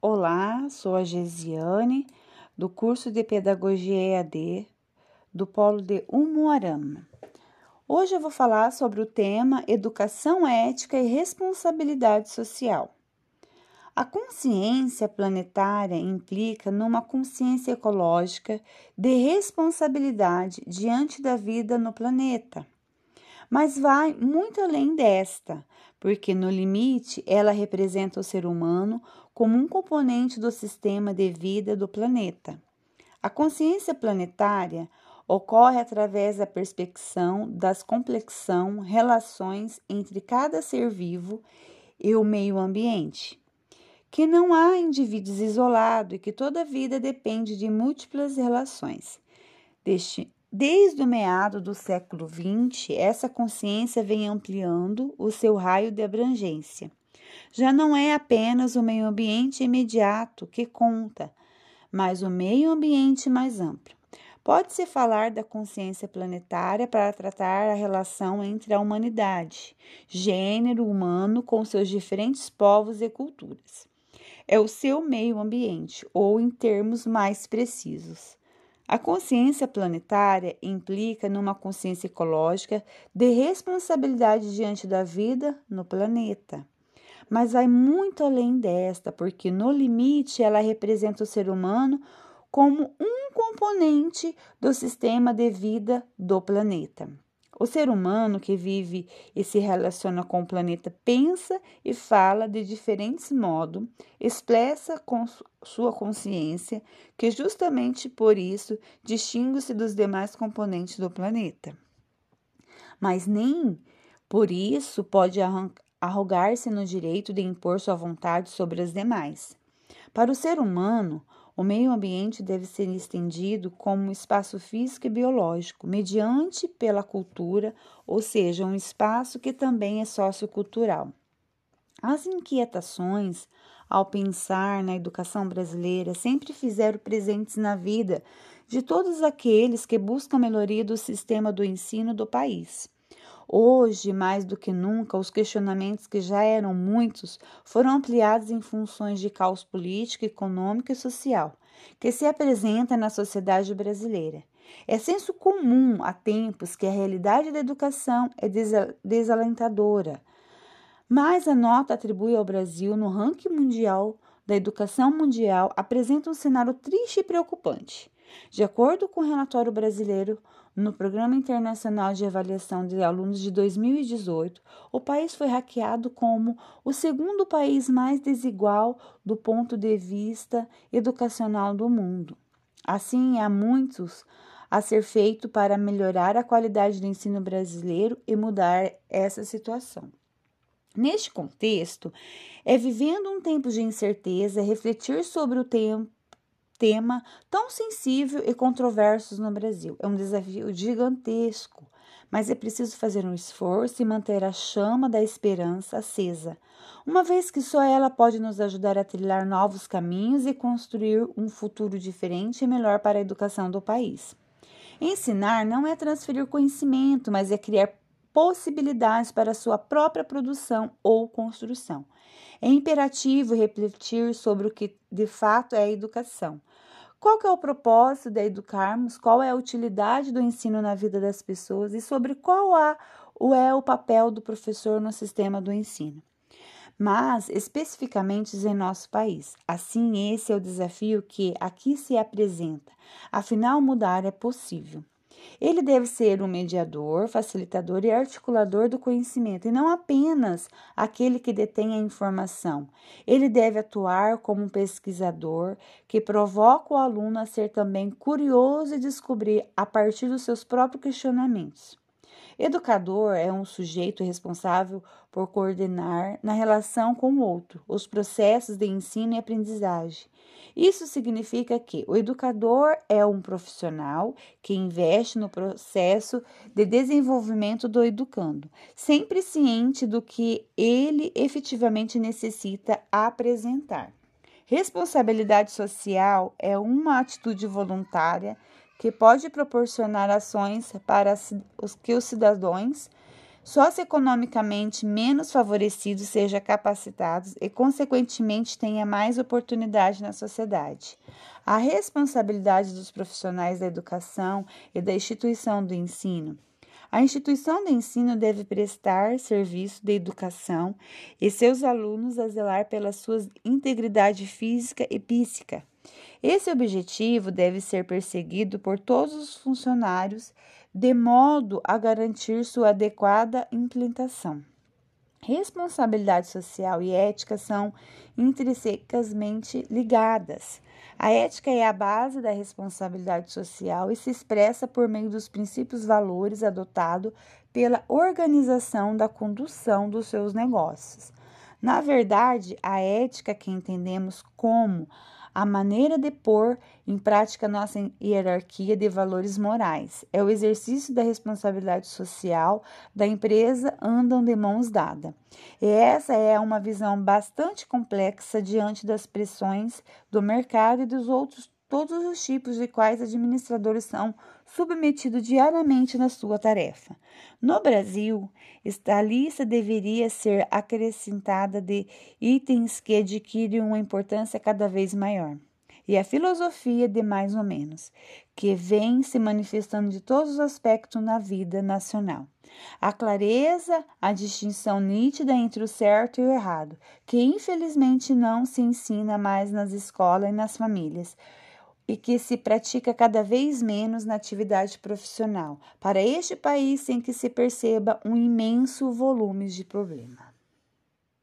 Olá, sou a Gesiane, do curso de Pedagogia EAD do Polo de Umuarama. Hoje eu vou falar sobre o tema Educação Ética e Responsabilidade Social. A consciência planetária implica numa consciência ecológica de responsabilidade diante da vida no planeta. Mas vai muito além desta, porque no limite ela representa o ser humano como um componente do sistema de vida do planeta. A consciência planetária ocorre através da perspecção das complexão relações entre cada ser vivo e o meio ambiente. Que não há indivíduos isolados e que toda vida depende de múltiplas relações. Desde o meado do século XX, essa consciência vem ampliando o seu raio de abrangência. Já não é apenas o meio ambiente imediato que conta, mas o meio ambiente mais amplo. Pode-se falar da consciência planetária para tratar a relação entre a humanidade, gênero humano com seus diferentes povos e culturas. É o seu meio ambiente, ou em termos mais precisos, a consciência planetária implica numa consciência ecológica de responsabilidade diante da vida no planeta. Mas vai muito além desta, porque no limite ela representa o ser humano como um componente do sistema de vida do planeta. O ser humano que vive e se relaciona com o planeta pensa e fala de diferentes modos, expressa com sua consciência, que justamente por isso distingue-se dos demais componentes do planeta. Mas nem por isso pode arrogar-se no direito de impor sua vontade sobre as demais. Para o ser humano, o meio ambiente deve ser estendido como espaço físico e biológico, mediante pela cultura, ou seja, um espaço que também é sociocultural. As inquietações ao pensar na educação brasileira sempre fizeram presentes na vida de todos aqueles que buscam melhoria do sistema do ensino do país. Hoje, mais do que nunca, os questionamentos que já eram muitos foram ampliados em funções de caos político, econômico e social, que se apresenta na sociedade brasileira. É senso comum há tempos que a realidade da educação é desalentadora, mas a nota atribui ao Brasil no ranking mundial da educação mundial apresenta um cenário triste e preocupante. De acordo com o relatório brasileiro no Programa Internacional de Avaliação de Alunos de 2018, o país foi hackeado como o segundo país mais desigual do ponto de vista educacional do mundo. Assim, há muitos a ser feito para melhorar a qualidade do ensino brasileiro e mudar essa situação. Neste contexto, é vivendo um tempo de incerteza refletir sobre o tempo tema tão sensível e controverso no Brasil. É um desafio gigantesco, mas é preciso fazer um esforço e manter a chama da esperança acesa, uma vez que só ela pode nos ajudar a trilhar novos caminhos e construir um futuro diferente e melhor para a educação do país. Ensinar não é transferir conhecimento, mas é criar possibilidades para sua própria produção ou construção. É imperativo refletir sobre o que de fato é a educação. Qual é o propósito de educarmos? Qual é a utilidade do ensino na vida das pessoas e sobre qual é o papel do professor no sistema do ensino? Mas especificamente em nosso país. Assim, esse é o desafio que aqui se apresenta. Afinal, mudar é possível. Ele deve ser um mediador, facilitador e articulador do conhecimento, e não apenas aquele que detém a informação. Ele deve atuar como um pesquisador que provoca o aluno a ser também curioso e descobrir a partir dos seus próprios questionamentos. Educador é um sujeito responsável por coordenar, na relação com o outro, os processos de ensino e aprendizagem. Isso significa que o educador é um profissional que investe no processo de desenvolvimento do educando, sempre ciente do que ele efetivamente necessita apresentar. Responsabilidade social é uma atitude voluntária que pode proporcionar ações para os que os cidadãos socioeconomicamente menos favorecidos sejam capacitados e, consequentemente, tenha mais oportunidade na sociedade. A responsabilidade dos profissionais da educação e da instituição do ensino. A instituição de ensino deve prestar serviço de educação e seus alunos a zelar pela sua integridade física e psíquica. Esse objetivo deve ser perseguido por todos os funcionários de modo a garantir sua adequada implementação. Responsabilidade social e ética são intrinsecamente ligadas. A ética é a base da responsabilidade social e se expressa por meio dos princípios valores adotados pela organização da condução dos seus negócios. Na verdade, a ética que entendemos como a maneira de pôr em prática nossa hierarquia de valores morais. É o exercício da responsabilidade social da empresa andam de mãos dadas. E essa é uma visão bastante complexa diante das pressões do mercado e dos outros todos os tipos de quais administradores são submetidos diariamente na sua tarefa. No Brasil, esta lista deveria ser acrescentada de itens que adquirem uma importância cada vez maior. E a filosofia de mais ou menos, que vem se manifestando de todos os aspectos na vida nacional. A clareza, a distinção nítida entre o certo e o errado, que infelizmente não se ensina mais nas escolas e nas famílias e que se pratica cada vez menos na atividade profissional, para este país sem que se perceba um imenso volume de problemas.